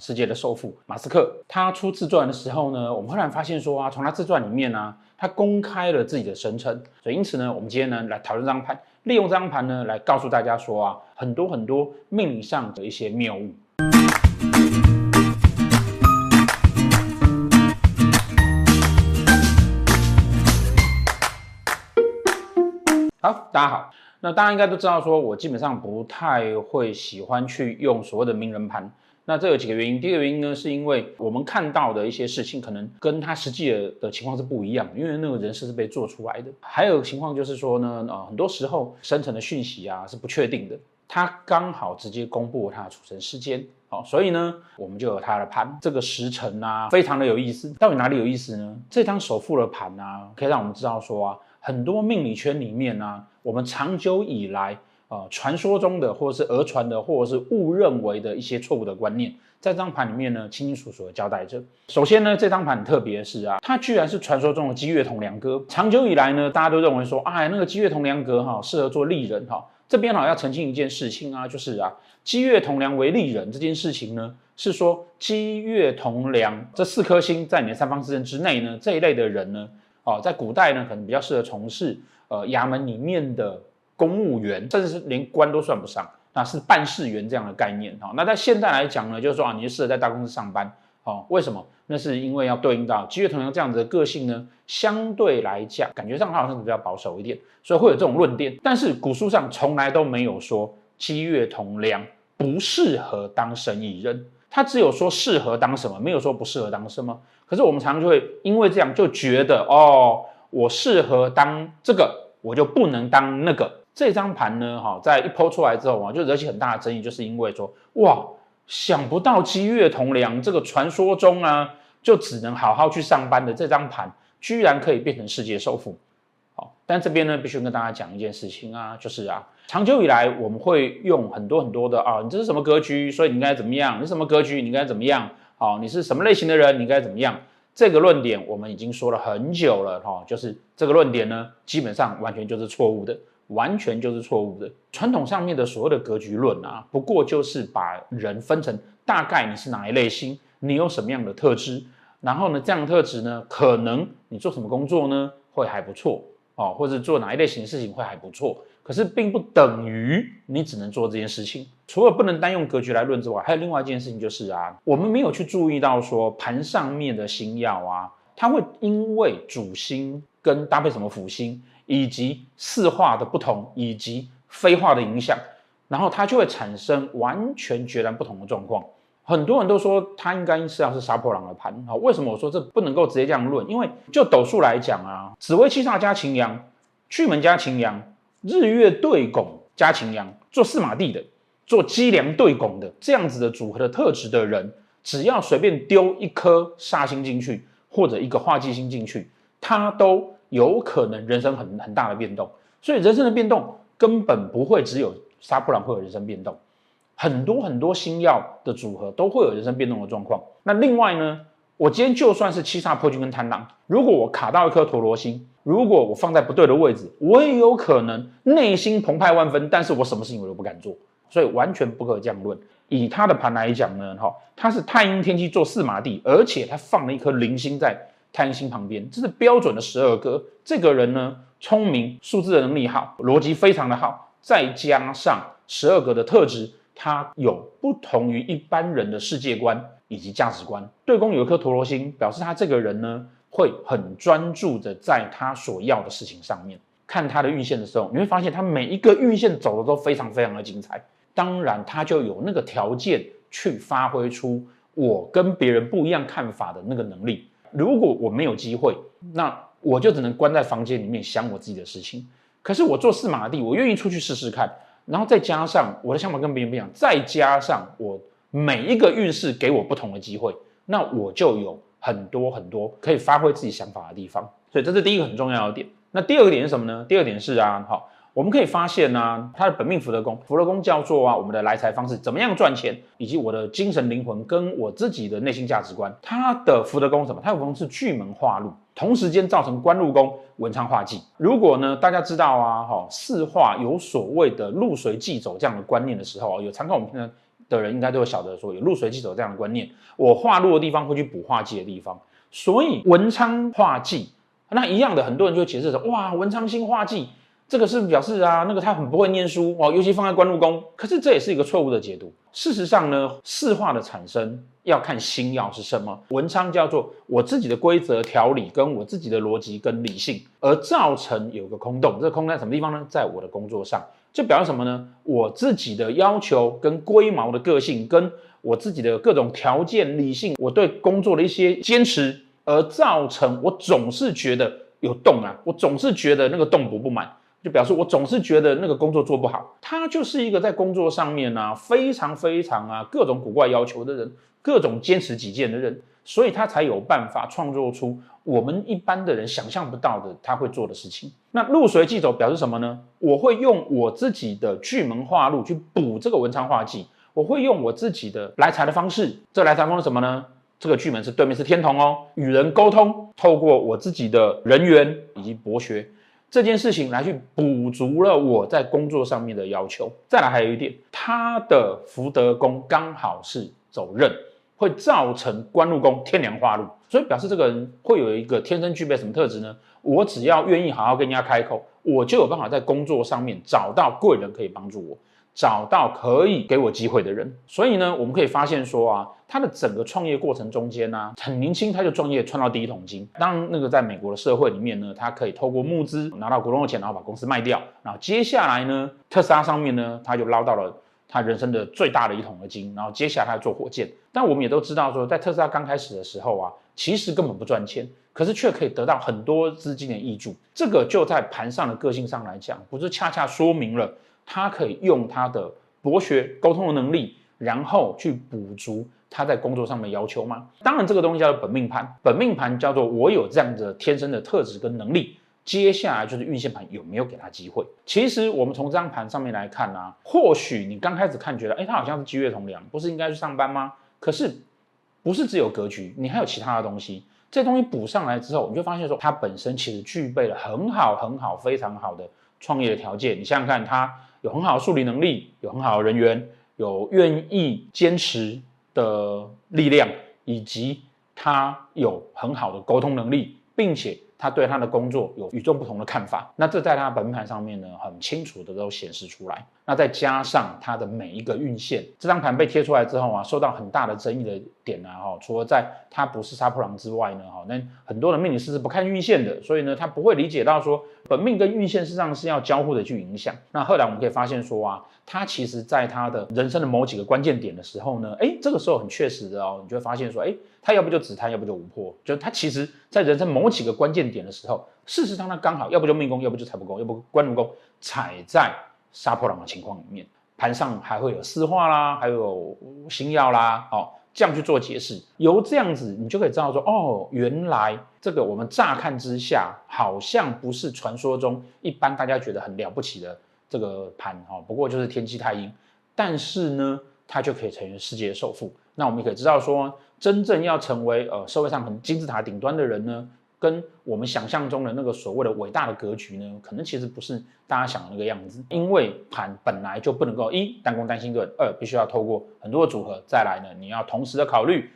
世界的首富马斯克，他出自传的时候呢，我们忽然发现说啊，从他自传里面呢、啊，他公开了自己的声称，所以因此呢，我们今天呢来讨论这张盘，利用这张盘呢来告诉大家说啊，很多很多命理上的一些谬误。好，大家好，那大家应该都知道，说我基本上不太会喜欢去用所谓的名人盘。那这有几个原因，第一个原因呢，是因为我们看到的一些事情，可能跟他实际的的情况是不一样，因为那个人事是被做出来的。还有情况就是说呢，呃，很多时候生成的讯息啊是不确定的，他刚好直接公布了他的出生时间，好，所以呢，我们就有他的盘，这个时辰啊，非常的有意思。到底哪里有意思呢？这张首富的盘啊，可以让我们知道说啊，很多命理圈里面啊，我们长久以来。啊、传说中的，或者是讹传的，或者是误认为的一些错误的观念，在这张盘里面呢，清清楚楚的交代着。首先呢，这张盘很特别的是啊，它居然是传说中的积月同梁格。长久以来呢，大家都认为说，哎，那个积月同梁格哈，适合做利人哈。这边哈要澄清一件事情啊，就是啊，积月同梁为利人这件事情呢，是说积月同梁这四颗星在你的三方四正之内呢，这一类的人呢，哦，在古代呢，可能比较适合从事呃衙门里面的。公务员，甚至是连官都算不上，那是办事员这样的概念哈。那在现在来讲呢，就是说啊，你就适合在大公司上班，哦，为什么？那是因为要对应到机月同梁这样子的个性呢，相对来讲，感觉上他好像是比较保守一点，所以会有这种论点。但是古书上从来都没有说七月同梁不适合当生意人，他只有说适合当什么，没有说不适合当什么。可是我们常常就会因为这样就觉得哦，我适合当这个，我就不能当那个。这张盘呢，哈，在一抛出来之后啊，就惹起很大的争议，就是因为说，哇，想不到机月同梁这个传说中啊，就只能好好去上班的这张盘，居然可以变成世界首富。好，但这边呢，必须跟大家讲一件事情啊，就是啊，长久以来我们会用很多很多的啊，你这是什么格局，所以你应该怎么样？你什么格局，你应该怎么样？好，你是什么类型的人，你应该怎么样？这个论点我们已经说了很久了，哈，就是这个论点呢，基本上完全就是错误的。完全就是错误的。传统上面的所谓的格局论啊，不过就是把人分成大概你是哪一类型，你有什么样的特质，然后呢，这样的特质呢，可能你做什么工作呢会还不错哦，或者做哪一类型的事情会还不错。可是并不等于你只能做这件事情。除了不能单用格局来论之外，还有另外一件事情就是啊，我们没有去注意到说盘上面的星曜啊，它会因为主星跟搭配什么辅星。以及四化的不同，以及飞化的影响，然后它就会产生完全截然不同的状况。很多人都说它应该是要是杀破狼的盘啊，为什么我说这不能够直接这样论？因为就斗数来讲啊，紫微七煞加擎羊，巨门加擎羊，日月对拱加擎羊，做四马地的，做机梁对拱的这样子的组合的特质的人，只要随便丢一颗煞星进去，或者一个化忌星进去，他都。有可能人生很很大的变动，所以人生的变动根本不会只有杀破狼会有人生变动，很多很多星曜的组合都会有人生变动的状况。那另外呢，我今天就算是七煞破军跟贪狼，如果我卡到一颗陀罗星，如果我放在不对的位置，我也有可能内心澎湃万分，但是我什么事情我都不敢做，所以完全不可这样论。以他的盘来讲呢，哈，他是太阴天机做四马地，而且他放了一颗零星在。贪心旁边，这是标准的十二格。这个人呢，聪明，数字的能力好，逻辑非常的好，再加上十二格的特质，他有不同于一般人的世界观以及价值观。对宫有一颗陀罗星，表示他这个人呢，会很专注的在他所要的事情上面。看他的运线的时候，你会发现他每一个运线走的都非常非常的精彩。当然，他就有那个条件去发挥出我跟别人不一样看法的那个能力。如果我没有机会，那我就只能关在房间里面想我自己的事情。可是我做四马地，我愿意出去试试看，然后再加上我的想法跟别人不一样，再加上我每一个运势给我不同的机会，那我就有很多很多可以发挥自己想法的地方。所以这是第一个很重要的点。那第二个点是什么呢？第二点是啊，好。我们可以发现呢、他的本命福德宫，福德宫叫做啊，我们的来财方式，怎么样赚钱，以及我的精神灵魂跟我自己的内心价值观。他的福德宫什么？他的福德宫是巨门化禄，同时间造成官禄宫文昌化忌。如果呢，大家知道啊，哈，四化有所谓的禄随忌走这样的观念的时候，有参考我们的的人应该都会晓得说，有入随忌走这样的观念，我化禄的地方会去补化忌的地方，所以文昌化忌，那一样的，很多人就会解释说，哇，文昌星化忌。这个是表示啊，那个他很不会念书哦，尤其放在官禄宫。可是这也是一个错误的解读。事实上呢，四化的产生要看星曜是什么。文昌叫做我自己的规则条理，跟我自己的逻辑跟理性，而造成有个空洞。这个空在什么地方呢？在我的工作上，就表示什么呢？我自己的要求跟龟毛的个性，跟我自己的各种条件理性，我对工作的一些坚持，而造成我总是觉得有洞啊，我总是觉得那个洞补不满。就表示我总是觉得那个工作做不好，他就是一个在工作上面啊非常非常啊各种古怪要求的人，各种坚持己见的人，所以他才有办法创作出我们一般的人想象不到的他会做的事情。那入随忌走表示什么呢？我会用我自己的巨门化禄去补这个文昌化忌，我会用我自己的来财的方式。这来财方式什么呢？这个巨门是对面是天同哦，与人沟通，透过我自己的人缘以及博学。这件事情来去补足了我在工作上面的要求。再来还有一点，他的福德宫刚好是走刃，会造成官禄宫天梁化禄，所以表示这个人会有一个天生具备什么特质呢？我只要愿意好好跟人家开口，我就有办法在工作上面找到贵人可以帮助我。找到可以给我机会的人，所以呢，我们可以发现说啊，他的整个创业过程中间呢、很年轻他就创业赚到第一桶金。当那个在美国的社会里面呢，他可以透过募资拿到股东的钱，然后把公司卖掉，然后接下来呢，特斯拉上面呢，他就捞到了他人生的最大的一桶的金，然后接下来他要做火箭。但我们也都知道说，在特斯拉刚开始的时候啊，其实根本不赚钱，可是却可以得到很多资金的挹注。这个就在盘上的个性上来讲，不是恰恰说明了。他可以用他的博学沟通的能力，然后去补足他在工作上的要求吗？当然，这个东西叫做本命盘。本命盘叫做我有这样的天生的特质跟能力。接下来就是运线盘有没有给他机会？其实我们从这张盘上面来看啊，或许你刚开始看觉得，哎，他好像是机月同梁，不是应该去上班吗？可是不是只有格局，你还有其他的东西。这东西补上来之后，你就发现说，他本身其实具备了很好很好非常好的创业的条件。你想想看，他。有很好的数理能力，有很好的人员，有愿意坚持的力量，以及他有很好的沟通能力，并且。他对他的工作有与众不同的看法，那这在他本盘上面呢，很清楚的都显示出来。那再加上他的每一个运线，这张盘被贴出来之后啊，受到很大的争议的点呢，哈，除了在他不是杀破狼之外呢，哈，那很多的命理师是不看运线的，所以呢，他不会理解到说本命跟运线实际上是要交互的去影响。那后来我们可以发现说啊，他其实在他的人生的某几个关键点的时候呢，哎，这个时候很确实的哦，你就会发现说，哎。他要不就紫贪，要不就无破，就他其实在人生某几个关键点的时候，事实上他刚好，要不就命宫，要不就财帛宫，要不官禄宫踩在杀破狼的情况里面，盘上还会有四化啦，还有星耀啦，哦，这样去做解释，由这样子你就可以知道说，哦，原来这个我们乍看之下好像不是传说中一般大家觉得很了不起的这个盘哦，不过就是天机太阴，但是呢，它就可以成为世界首富。那我们也可以知道说，真正要成为呃社会上很金字塔顶端的人呢，跟我们想象中的那个所谓的伟大的格局呢，可能其实不是大家想的那个样子。因为盘本来就不能够一单宫单星盾，二必须要透过很多的组合，再来呢，你要同时的考虑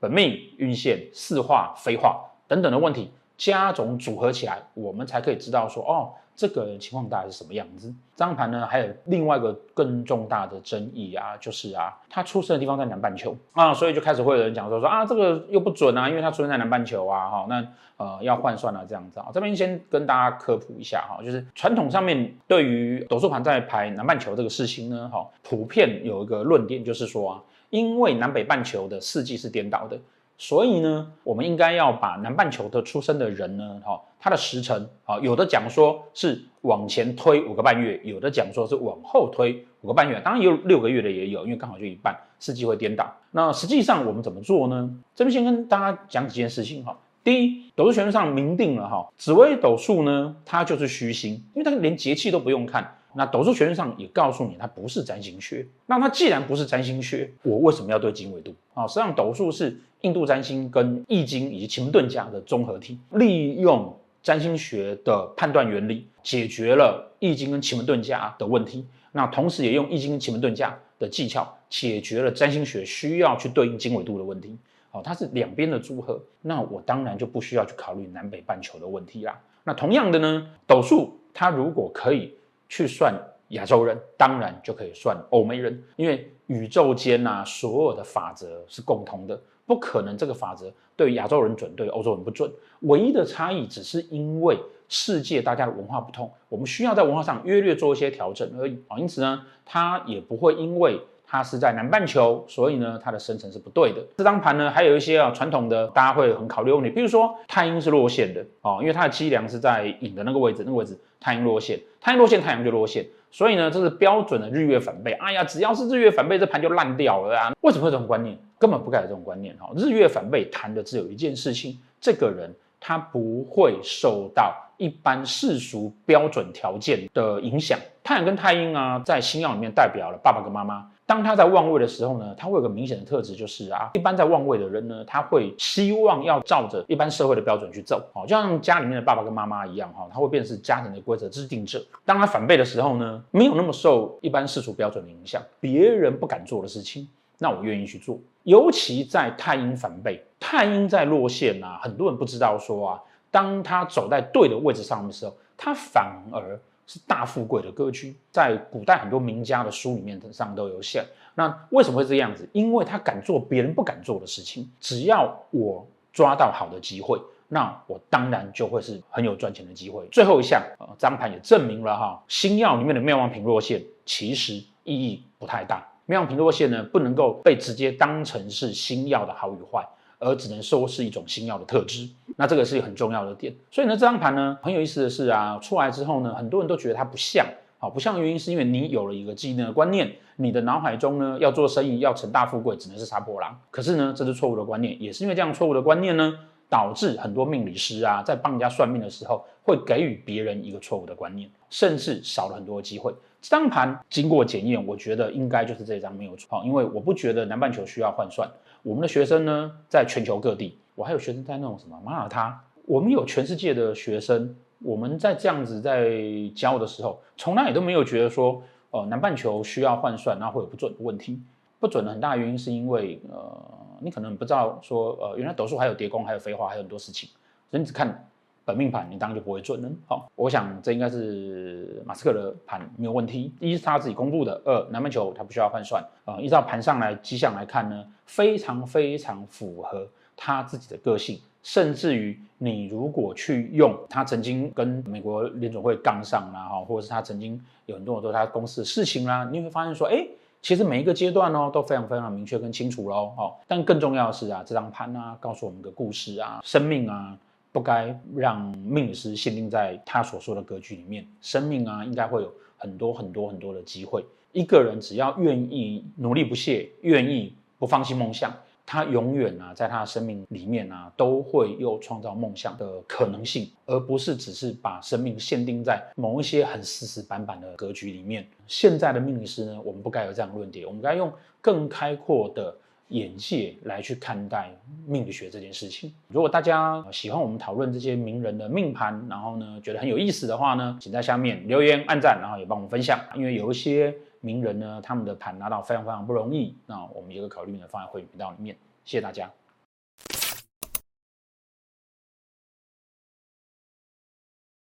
本命运线、四化、飞化等等的问题，加种组合起来，我们才可以知道说哦。这个情况大概是什么样子？张盘呢，还有另外一个更重大的争议啊，就是啊，他出生的地方在南半球啊，所以就开始会有人讲说说啊，这个又不准啊，因为他出生在南半球啊，哈，那呃要换算啊，这样子啊，这边先跟大家科普一下哈，就是传统上面对于斗数盘在排南半球这个事情呢，哈，普遍有一个论点就是说啊，因为南北半球的四季是颠倒的。所以呢，我们应该要把南半球的出生的人呢，哈，他的时辰啊，有的讲说是往前推五个半月，有的讲说是往后推五个半月，当然也有六个月的也有，因为刚好就一半，四季会颠倒。那实际上我们怎么做呢？这边先跟大家讲几件事情哈。第一，斗数学上明定了哈，紫微斗数呢，它就是虚星，因为它连节气都不用看。那斗数学上也告诉你，它不是占星学。那它既然不是占星学，我为什么要对经纬度啊？实际上，斗数是印度占星跟易经以及奇门遁甲的综合体，利用占星学的判断原理，解决了易经跟奇门遁甲的问题。那同时也用易经跟奇门遁甲的技巧，解决了占星学需要去对应经纬度的问题。好，它是两边的组合，那我当然就不需要去考虑南北半球的问题啦。那同样的呢，斗数它如果可以去算亚洲人，当然就可以算欧美人，因为宇宙间呐所有的法则是共同的，不可能这个法则对亚洲人准，对欧洲人不准。唯一的差异只是因为世界大家的文化不同，我们需要在文化上约略做一些调整而已啊。因此呢，它也不会因为。它是在南半球，所以呢，它的生成是不对的。这张盘呢，还有一些啊传统的，大家会很考虑问题，比如说太阴是落线的哦，因为它的机梁是在影的那个位置，那个位置太阴落线，太阴落线，太阳就落线，所以呢，这是标准的日月反背。哎呀，只要是日月反背，这盘就烂掉了啊！为什么会这种观念？根本不该有这种观念哈。日月反背谈的只有一件事情，这个人他不会受到一般世俗标准条件的影响。太阳跟太阴啊，在星曜里面代表了爸爸跟妈妈。当他在旺位的时候呢，他会有个明显的特质，就是啊，一般在旺位的人呢，他会希望要照着一般社会的标准去走，好，就像家里面的爸爸跟妈妈一样，哈，他会变成是家庭的规则制定者。当他反背的时候呢，没有那么受一般世俗标准的影响，别人不敢做的事情，那我愿意去做。尤其在太阴反背，太阴在落线啊，很多人不知道说啊，当他走在对的位置上的时候，他反而。是大富贵的格局，在古代很多名家的书里面上都有写。那为什么会这样子？因为他敢做别人不敢做的事情。只要我抓到好的机会，那我当然就会是很有赚钱的机会。最后一项，呃，张盘也证明了哈，星曜里面的庙旺平落线其实意义不太大。庙旺平落线呢，不能够被直接当成是星曜的好与坏。而只能说是一种星耀的特质，那这个是一个很重要的点。所以呢，这张盘呢很有意思的是啊，出来之后呢，很多人都觉得它不像，好，不像原因是因为你有了一个既定的观念，你的脑海中呢要做生意要成大富贵，只能是杀破狼。可是呢，这是错误的观念，也是因为这样错误的观念呢，导致很多命理师啊在帮人家算命的时候，会给予别人一个错误的观念，甚至少了很多机会。这张盘经过检验，我觉得应该就是这张没有错，因为我不觉得南半球需要换算。我们的学生呢，在全球各地，我还有学生在那种什么马耳他，我们有全世界的学生，我们在这样子在教的时候，从来也都没有觉得说，呃，南半球需要换算，然后会有不准的问题。不准的很大原因是因为，呃，你可能不知道说，呃，原来斗数还有叠宫，还有飞花，还有很多事情，所以你只看。本命盘，你当然就不会准了。好，我想这应该是马斯克的盘没有问题。一是他自己公布的，二南半球他不需要换算啊。依照盘上来迹象来看呢，非常非常符合他自己的个性。甚至于你如果去用他曾经跟美国联总会杠上啦，哈，或者是他曾经有很多很多他公司的事情啦，你会发现说，哎，其实每一个阶段哦都非常非常明确跟清楚喽。哦，但更重要的是啊，这张盘啊告诉我们个故事啊，生命啊。不该让命理师限定在他所说的格局里面。生命啊，应该会有很多很多很多的机会。一个人只要愿意努力不懈，愿意不放弃梦想，他永远啊，在他的生命里面啊，都会有创造梦想的可能性，而不是只是把生命限定在某一些很死死板板的格局里面。现在的命理师呢，我们不该有这样的论点，我们该用更开阔的。眼界来去看待命理学这件事情。如果大家喜欢我们讨论这些名人的命盘，然后呢，觉得很有意思的话呢，请在下面留言、按赞，然后也帮我们分享。因为有一些名人呢，他们的盘拿到非常非常不容易，那我们一个考虑呢放在会员频道里面。谢谢大家。